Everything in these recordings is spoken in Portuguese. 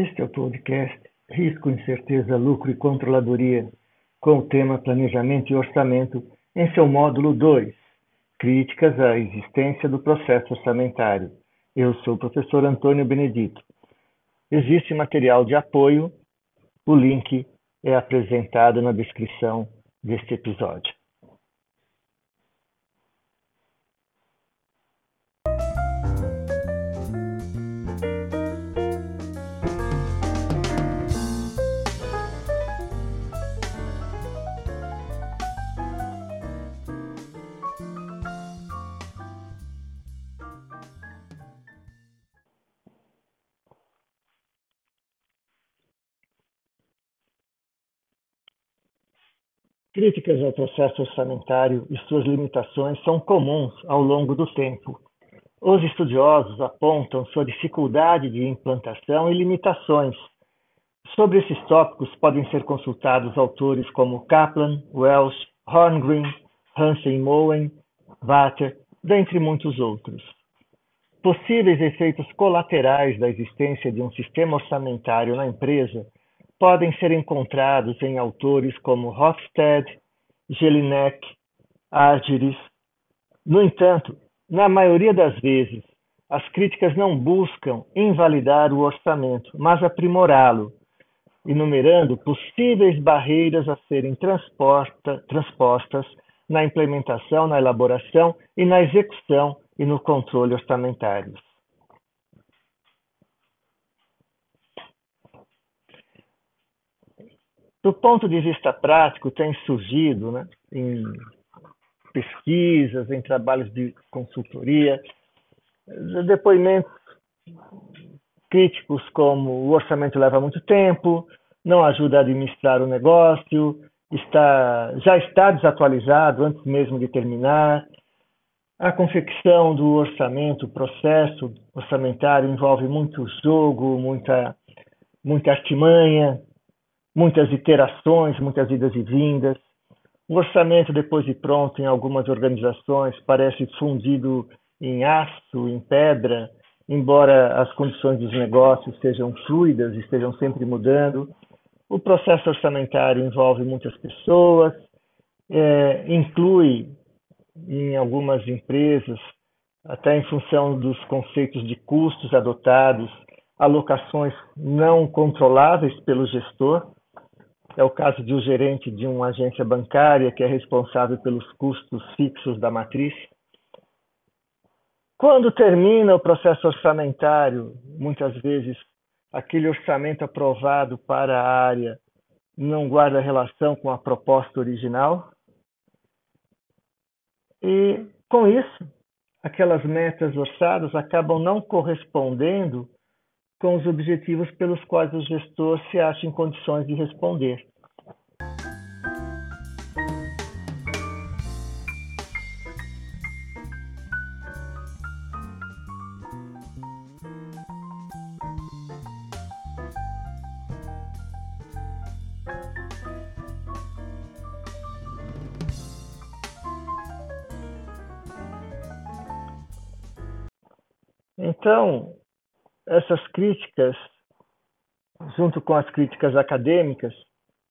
Este é o podcast Risco, Incerteza, Lucro e Controladoria, com o tema Planejamento e Orçamento, em seu módulo 2, Críticas à existência do processo orçamentário. Eu sou o professor Antônio Benedito. Existe material de apoio, o link é apresentado na descrição deste episódio. Críticas ao processo orçamentário e suas limitações são comuns ao longo do tempo. Os estudiosos apontam sua dificuldade de implantação e limitações. Sobre esses tópicos podem ser consultados autores como Kaplan, Welsh, Horngreen, Hansen Moen, Vater, dentre muitos outros. Possíveis efeitos colaterais da existência de um sistema orçamentário na empresa podem ser encontrados em autores como Hofstede, Jelinek, Argyris. No entanto, na maioria das vezes, as críticas não buscam invalidar o orçamento, mas aprimorá-lo, enumerando possíveis barreiras a serem transpostas na implementação, na elaboração e na execução e no controle orçamentários. Do ponto de vista prático, tem surgido né, em pesquisas, em trabalhos de consultoria, depoimentos críticos como o orçamento leva muito tempo, não ajuda a administrar o negócio, está, já está desatualizado antes mesmo de terminar. A confecção do orçamento, o processo orçamentário envolve muito jogo, muita, muita artimanha, muitas iterações, muitas idas e vindas. O orçamento, depois de pronto, em algumas organizações, parece fundido em aço, em pedra, embora as condições dos negócios sejam fluidas e estejam sempre mudando. O processo orçamentário envolve muitas pessoas, é, inclui em algumas empresas, até em função dos conceitos de custos adotados, alocações não controláveis pelo gestor, é o caso de um gerente de uma agência bancária que é responsável pelos custos fixos da matriz. Quando termina o processo orçamentário, muitas vezes aquele orçamento aprovado para a área não guarda relação com a proposta original. E com isso, aquelas metas orçadas acabam não correspondendo com os objetivos pelos quais o gestor se acha em condições de responder. Então, essas críticas, junto com as críticas acadêmicas,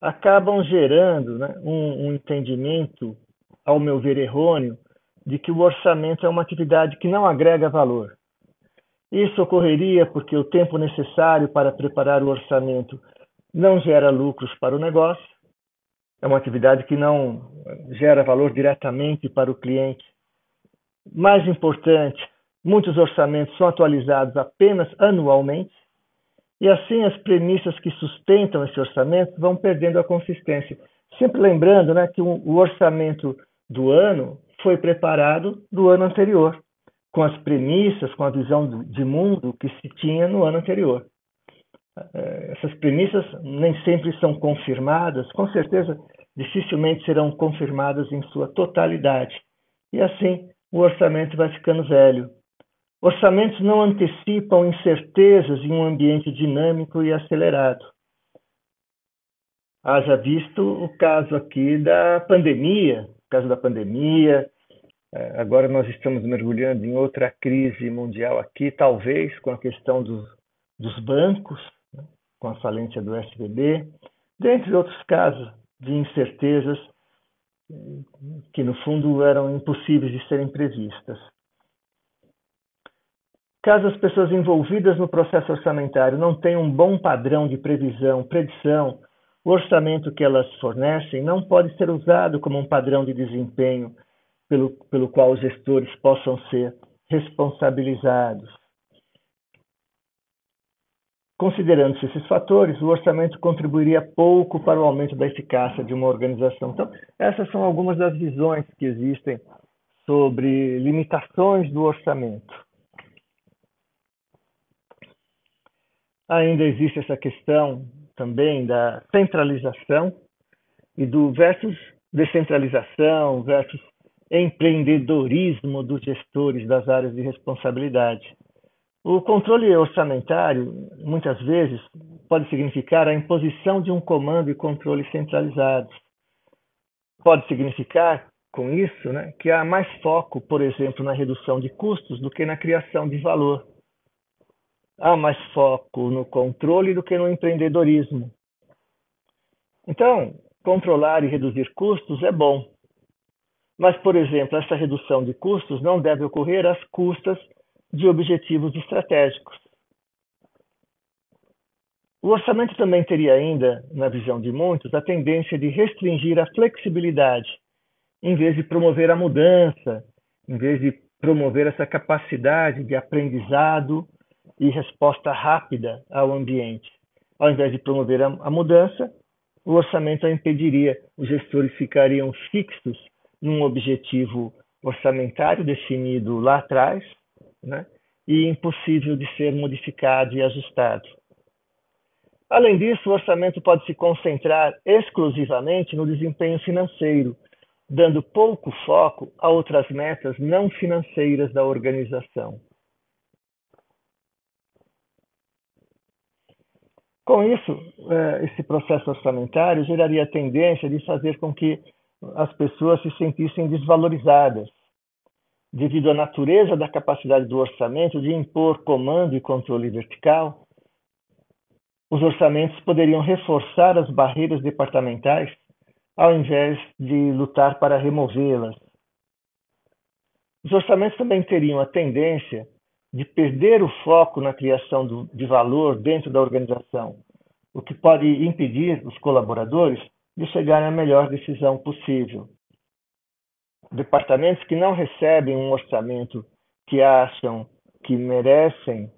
acabam gerando né, um, um entendimento, ao meu ver errôneo, de que o orçamento é uma atividade que não agrega valor. Isso ocorreria porque o tempo necessário para preparar o orçamento não gera lucros para o negócio, é uma atividade que não gera valor diretamente para o cliente. Mais importante, Muitos orçamentos são atualizados apenas anualmente, e assim as premissas que sustentam esse orçamento vão perdendo a consistência. Sempre lembrando né, que o orçamento do ano foi preparado do ano anterior, com as premissas, com a visão de mundo que se tinha no ano anterior. É, essas premissas nem sempre são confirmadas, com certeza dificilmente serão confirmadas em sua totalidade. E assim o orçamento vai ficando velho, Orçamentos não antecipam incertezas em um ambiente dinâmico e acelerado. Haja visto o caso aqui da pandemia, o caso da pandemia. É, agora nós estamos mergulhando em outra crise mundial aqui, talvez com a questão dos, dos bancos. Né? com a falência do SVB, dentre outros casos de incertezas que, no fundo, eram impossíveis de serem previstas. Caso as pessoas envolvidas no processo orçamentário não tenham um bom padrão de previsão, predição, o orçamento que elas fornecem não pode ser usado como um padrão de desempenho pelo, pelo qual os gestores possam ser responsabilizados. Considerando-se esses fatores, o orçamento contribuiria pouco para o aumento da eficácia de uma organização. Então, essas são algumas das visões que existem sobre limitações do orçamento. Ainda existe essa questão também da centralização e do versus descentralização versus empreendedorismo dos gestores das áreas de responsabilidade. O controle orçamentário, muitas vezes, pode significar a imposição de um comando e controle centralizados. Pode significar, com isso, né, que há mais foco, por exemplo, na redução de custos do que na criação de valor. Há mais foco no controle do que no empreendedorismo. Então, controlar e reduzir custos é bom. Mas, por exemplo, essa redução de custos não deve ocorrer às custas de objetivos estratégicos. O orçamento também teria ainda, na visão de muitos, a tendência de restringir a flexibilidade, em vez de promover a mudança, em vez de promover essa capacidade de aprendizado e resposta rápida ao ambiente. Ao invés de promover a, mudança, o orçamento a impediria, os gestores ficariam fixos num objetivo orçamentário definido lá atrás, né? e impossível de ser modificado e ajustado. Além disso, o orçamento pode se concentrar exclusivamente no desempenho financeiro, dando pouco foco a outras metas não financeiras da organização. Com isso, é, esse processo orçamentário geraria a tendência de fazer com que as pessoas se sentissem desvalorizadas, devido à natureza da capacidade do orçamento de impor comando e controle vertical, os orçamentos poderiam reforçar as barreiras departamentais ao invés de lutar para removê-las. Os orçamentos também teriam a tendência de perder o foco na criação do, de valor dentro da organização, o que pode impedir os colaboradores de chegarem à melhor decisão possível departamentos que não recebem um orçamento que acham que merecem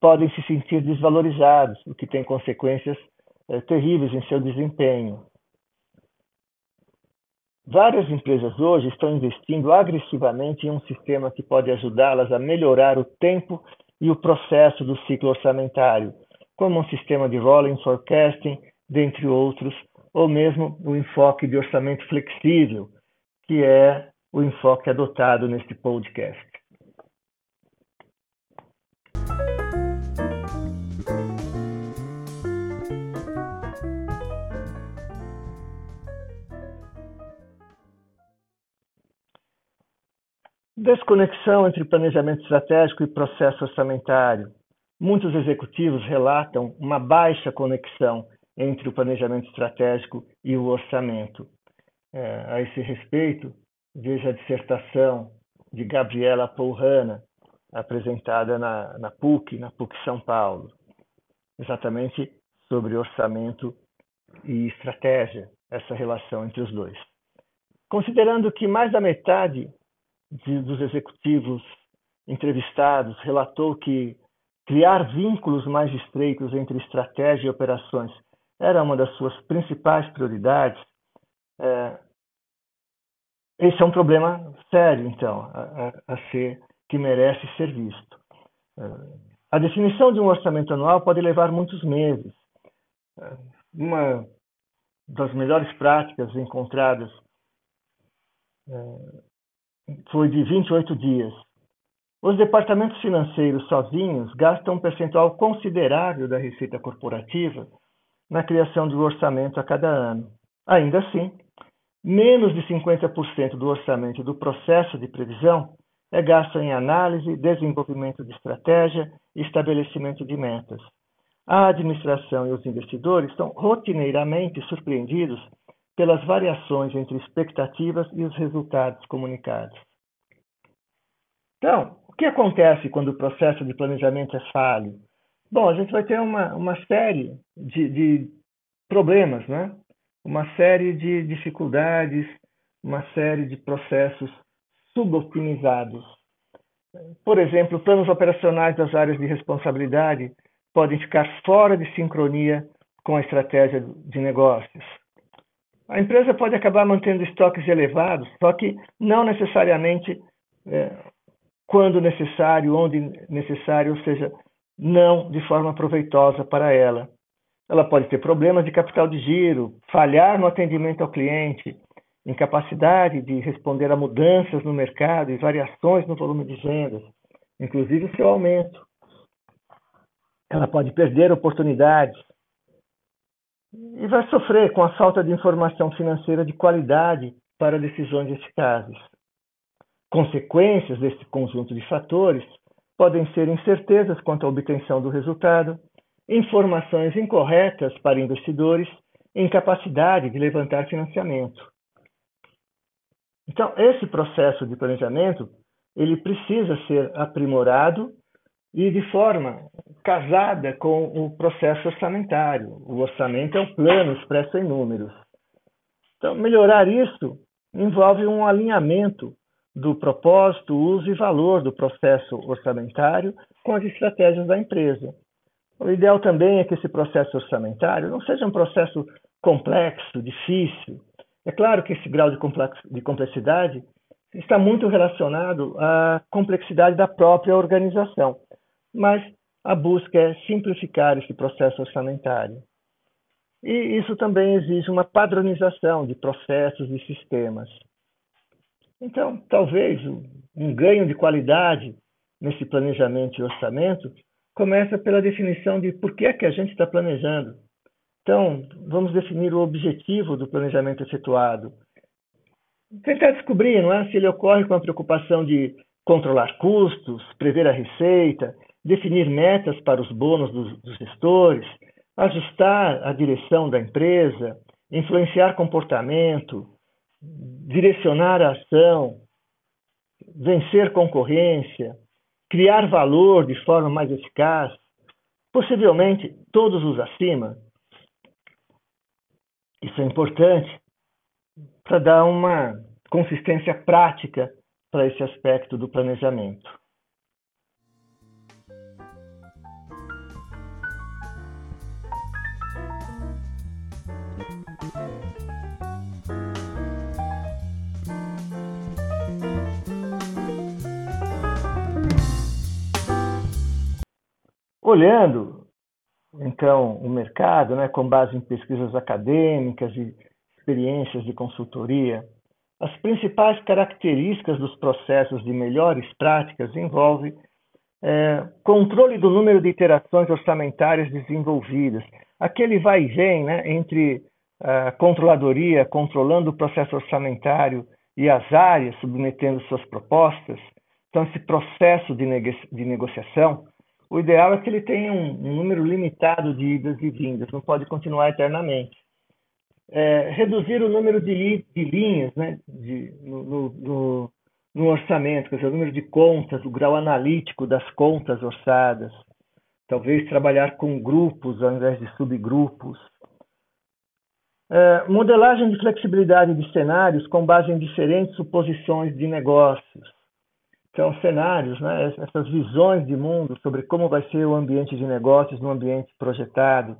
podem se sentir desvalorizados, o que tem consequências é, terríveis em seu desempenho. Várias empresas hoje estão investindo agressivamente em um sistema que pode ajudá-las a melhorar o tempo e o processo do ciclo orçamentário, como um sistema de rolling forecasting, dentre outros, ou mesmo o enfoque de orçamento flexível, que é o enfoque adotado neste podcast. Desconexão entre planejamento estratégico e processo orçamentário. Muitos executivos relatam uma baixa conexão entre o planejamento estratégico e o orçamento. É, a esse respeito, Veja a dissertação de Gabriela Poulhana, apresentada na, na PUC, na PUC São Paulo, exatamente sobre orçamento e estratégia, essa relação entre os dois. Considerando que mais da metade de, dos executivos entrevistados relatou que criar vínculos mais estreitos entre estratégia e operações era uma das suas principais prioridades, é, esse é um problema sério, então, a, a, ser que merece ser visto. É, a definição de um orçamento anual pode levar muitos meses. É, uma das melhores práticas encontradas é, foi de 28 dias. Os departamentos financeiros sozinhos gastam um percentual considerável da receita corporativa na criação um orçamento a cada ano. Ainda assim, Menos de 50% do orçamento do processo de previsão é gasto em análise, desenvolvimento de estratégia e estabelecimento de metas. a administração e os investidores são rotineiramente surpreendidos pelas variações entre expectativas e os resultados comunicados. Então, o que acontece quando o processo de planejamento é falho? Bom, a gente vai ter uma, uma série de, de problemas, né? uma série de dificuldades, uma série de processos suboptimizados. Por exemplo, planos operacionais das áreas de responsabilidade podem ficar fora de sincronia com a estratégia de negócios. A empresa pode acabar mantendo estoques elevados, só que não necessariamente é, quando necessário, onde necessário, ou seja, não de forma proveitosa para ela. Ela pode ter problemas de capital de giro, falhar no atendimento ao cliente, incapacidade de responder a mudanças no mercado e variações no volume de vendas, inclusive seu aumento. Ela pode perder oportunidades e vai sofrer com a falta de informação financeira de qualidade para decisões eficazes. Consequências desse conjunto de fatores podem ser incertezas quanto à obtenção do resultado, informações incorretas para investidores e incapacidade de levantar financiamento. Então, esse processo de planejamento, ele precisa ser aprimorado e de forma casada com o processo orçamentário. O orçamento é um plano expresso em números. Então, melhorar isso envolve um alinhamento do propósito, uso e valor do processo orçamentário com as estratégias da empresa. O ideal também é que esse processo orçamentário não seja um processo complexo, difícil. É claro que esse grau de complexidade está muito relacionado à complexidade da própria organização, mas a busca é simplificar esse processo orçamentário. E isso também exige uma padronização de processos e sistemas. Então, talvez um ganho de qualidade nesse planejamento e orçamento começa pela definição de por que é que a gente está planejando. Então, vamos definir o objetivo do planejamento efetuado. Tentar descobrir não é, se ele ocorre com a preocupação de controlar custos, prever a receita, definir metas para os bônus dos, dos gestores, ajustar a direção da empresa, influenciar comportamento, direcionar a ação, vencer concorrência, criar valor de forma mais eficaz, possivelmente todos os acima. Isso é importante para dar uma consistência prática para esse aspecto do planejamento. Olhando, então, o mercado, né, com base em pesquisas acadêmicas e experiências de consultoria, as principais características dos processos de melhores práticas envolvem é, controle do número de iterações orçamentárias desenvolvidas, aquele vai e vem né, entre a controladoria controlando o processo orçamentário e as áreas submetendo suas propostas. Então, esse processo de, de negociação o ideal é que ele tenha um, número limitado de idas e vindas, não pode continuar eternamente. É, reduzir o número de, de linhas né, de, no, no, no, orçamento, quer dizer, o número de contas, o grau analítico das contas orçadas. Talvez trabalhar com grupos ao invés de subgrupos. É, modelagem de flexibilidade de cenários com base em diferentes suposições de negócios são cenários, né, essas visões de mundo sobre como vai ser o ambiente de negócios no ambiente projetado.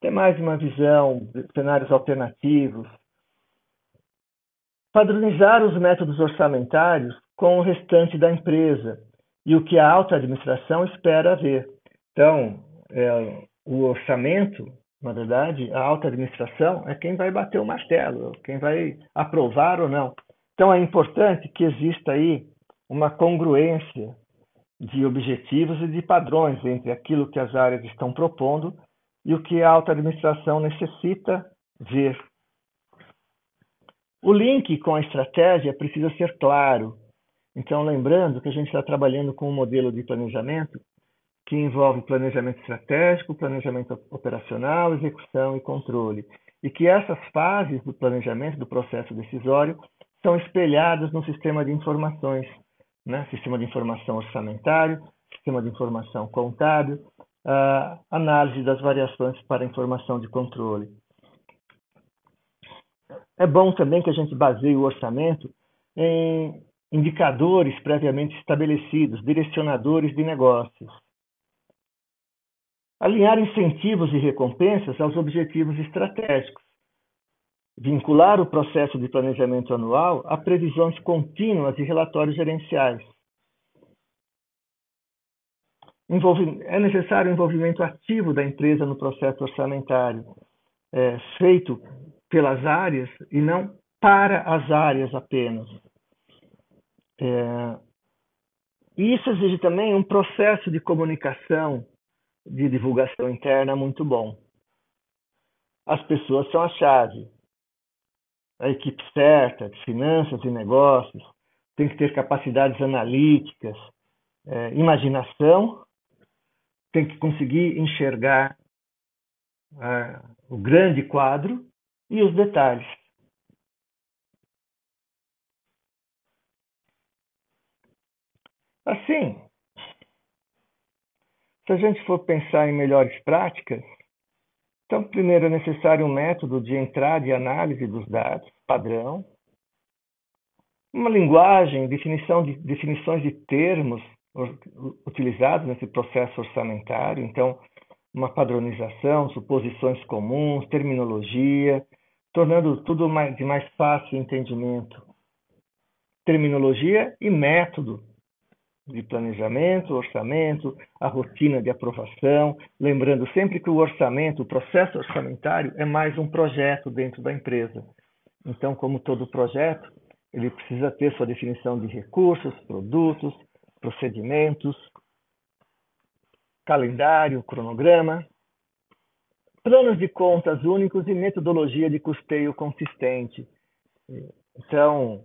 Ter mais uma visão, cenários alternativos. Padronizar os métodos orçamentários com o restante da empresa e o que a alta administração espera ver. Então, é, o orçamento, na verdade, a alta administração é quem vai bater o martelo, quem vai aprovar ou não. Então, é importante que exista aí uma congruência de objetivos e de padrões entre aquilo que as áreas estão propondo e o que a alta administração necessita ver. O link com a estratégia precisa ser claro. Então, lembrando que a gente está trabalhando com um modelo de planejamento que envolve planejamento estratégico, planejamento operacional, execução e controle, e que essas fases do planejamento do processo decisório são espelhadas no sistema de informações, né? sistema de informação orçamentário, sistema de informação contábil, uh, análise das variações para informação de controle. É bom também que a gente baseie o orçamento em indicadores previamente estabelecidos, direcionadores de negócios. Alinhar incentivos e recompensas aos objetivos estratégicos. Vincular o processo de planejamento anual a previsões contínuas e relatórios gerenciais. é necessário o envolvimento ativo da empresa no processo orçamentário, é, feito pelas áreas e não para as áreas apenas. É, isso exige também um processo de comunicação, de divulgação interna muito bom. As pessoas são a chave. A equipe certa, de finanças e negócios, tem que ter capacidades analíticas, é, imaginação, tem que conseguir enxergar o grande quadro e os detalhes. Assim, se a gente for pensar em melhores práticas, então, primeiro é necessário um método de entrada e análise dos dados, padrão, uma linguagem, definição de, definições de termos utilizados nesse processo orçamentário, então, uma padronização, suposições comuns, terminologia, tornando tudo mais, de mais fácil entendimento. Terminologia e método de planejamento, orçamento, a rotina de aprovação, lembrando sempre que o orçamento, o processo orçamentário é mais um projeto dentro da empresa. Então, como todo projeto, ele precisa ter sua definição de recursos, produtos, procedimentos, calendário, cronograma, planos de contas únicos e metodologia de custeio consistente. Então,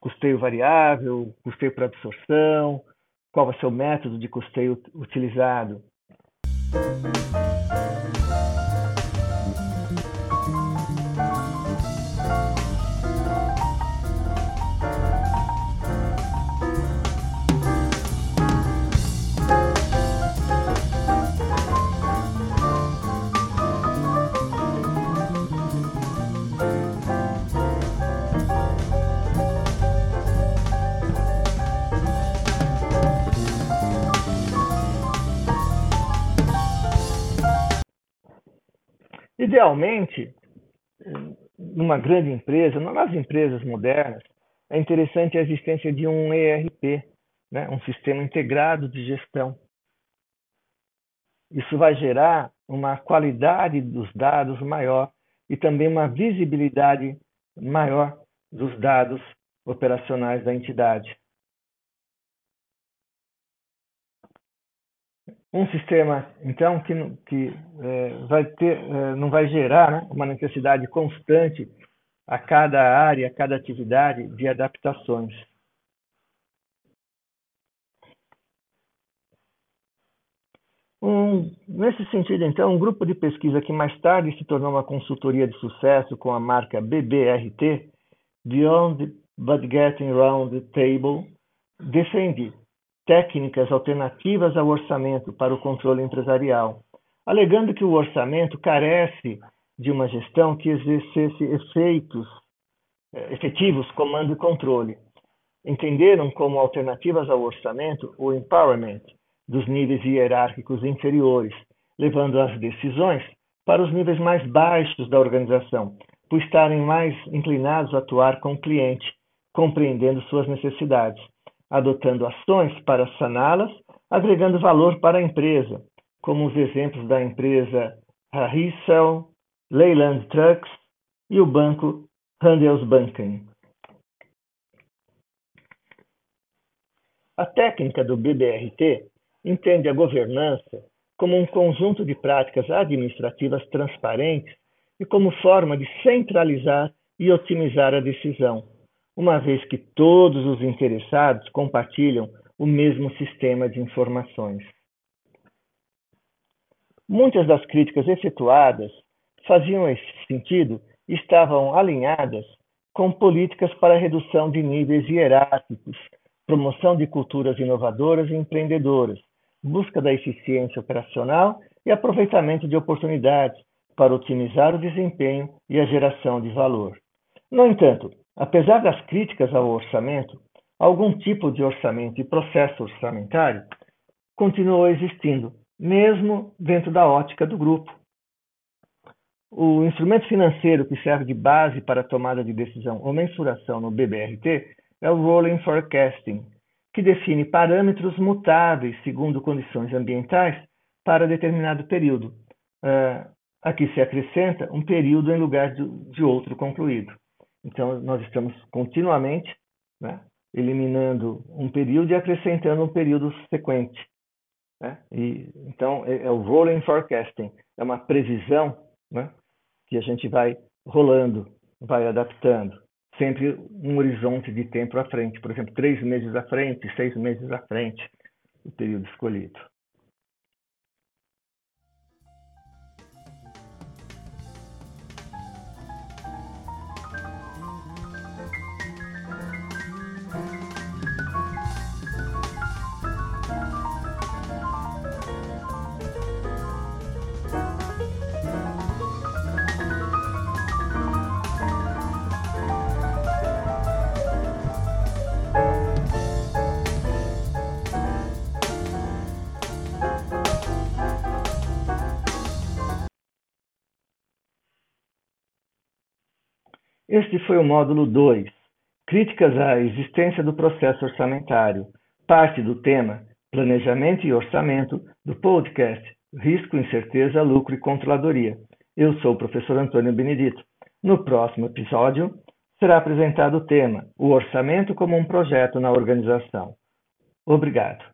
custeio variável, custeio por absorção, qual vai ser o método de custeio utilizado. Idealmente, numa grande empresa, nas empresas modernas, é interessante a existência de um ERP, né? um sistema integrado de gestão. Isso vai gerar uma qualidade dos dados maior e também uma visibilidade maior dos dados operacionais da entidade. Um sistema então que, que é, vai ter, é, não vai gerar né, uma necessidade constante a cada área, a cada atividade de adaptações. Um, nesse sentido, então, um grupo de pesquisa que mais tarde se tornou uma consultoria de sucesso com a marca BBRT, Beyond But Getting Round the Table, defende técnicas alternativas ao orçamento para o controle empresarial, alegando que o orçamento carece de uma gestão que exercesse efeitos eh, efetivos comando e controle. Entenderam como alternativas ao orçamento o empowerment dos níveis hierárquicos inferiores, levando as decisões para os níveis mais baixos da organização, por estarem mais inclinados a atuar com o cliente, compreendendo suas necessidades adotando ações para saná-las, agregando valor para a empresa, como os exemplos da empresa Harrison, Leyland Trucks e o banco Handelsbanken. A técnica do BBRT entende a governança como um conjunto de práticas administrativas transparentes e como forma de centralizar e otimizar a decisão uma vez que todos os interessados compartilham o mesmo sistema de informações. Muitas das críticas efetuadas faziam esse sentido e estavam alinhadas com políticas para redução de níveis hierárquicos, promoção de culturas inovadoras e empreendedoras, busca da eficiência operacional e aproveitamento de oportunidades para otimizar o desempenho e a geração de valor. No entanto, apesar das críticas ao orçamento, algum tipo de orçamento e processo orçamentário continuou existindo, mesmo dentro da ótica do grupo. O instrumento financeiro que serve de base para a tomada de decisão ou mensuração no BBRT é o Rolling Forecasting, que define parâmetros mutáveis segundo condições ambientais para determinado período. Uh, aqui se acrescenta um período em lugar de, de outro concluído. Então, nós estamos continuamente né, eliminando um período e acrescentando um período sequente. Né? E, então, é, é, o rolling forecasting, é uma previsão né, que a gente vai rolando, vai adaptando, sempre um horizonte de tempo à frente, por exemplo, três meses à frente, seis meses à frente, o período escolhido. Este foi o módulo 2, Críticas à existência do processo orçamentário, parte do tema Planejamento e Orçamento do podcast Risco, Incerteza, Lucro e Controladoria. Eu sou o professor Antônio Benedito. No próximo episódio, será apresentado o tema O Orçamento como um Projeto na Organização. Obrigado.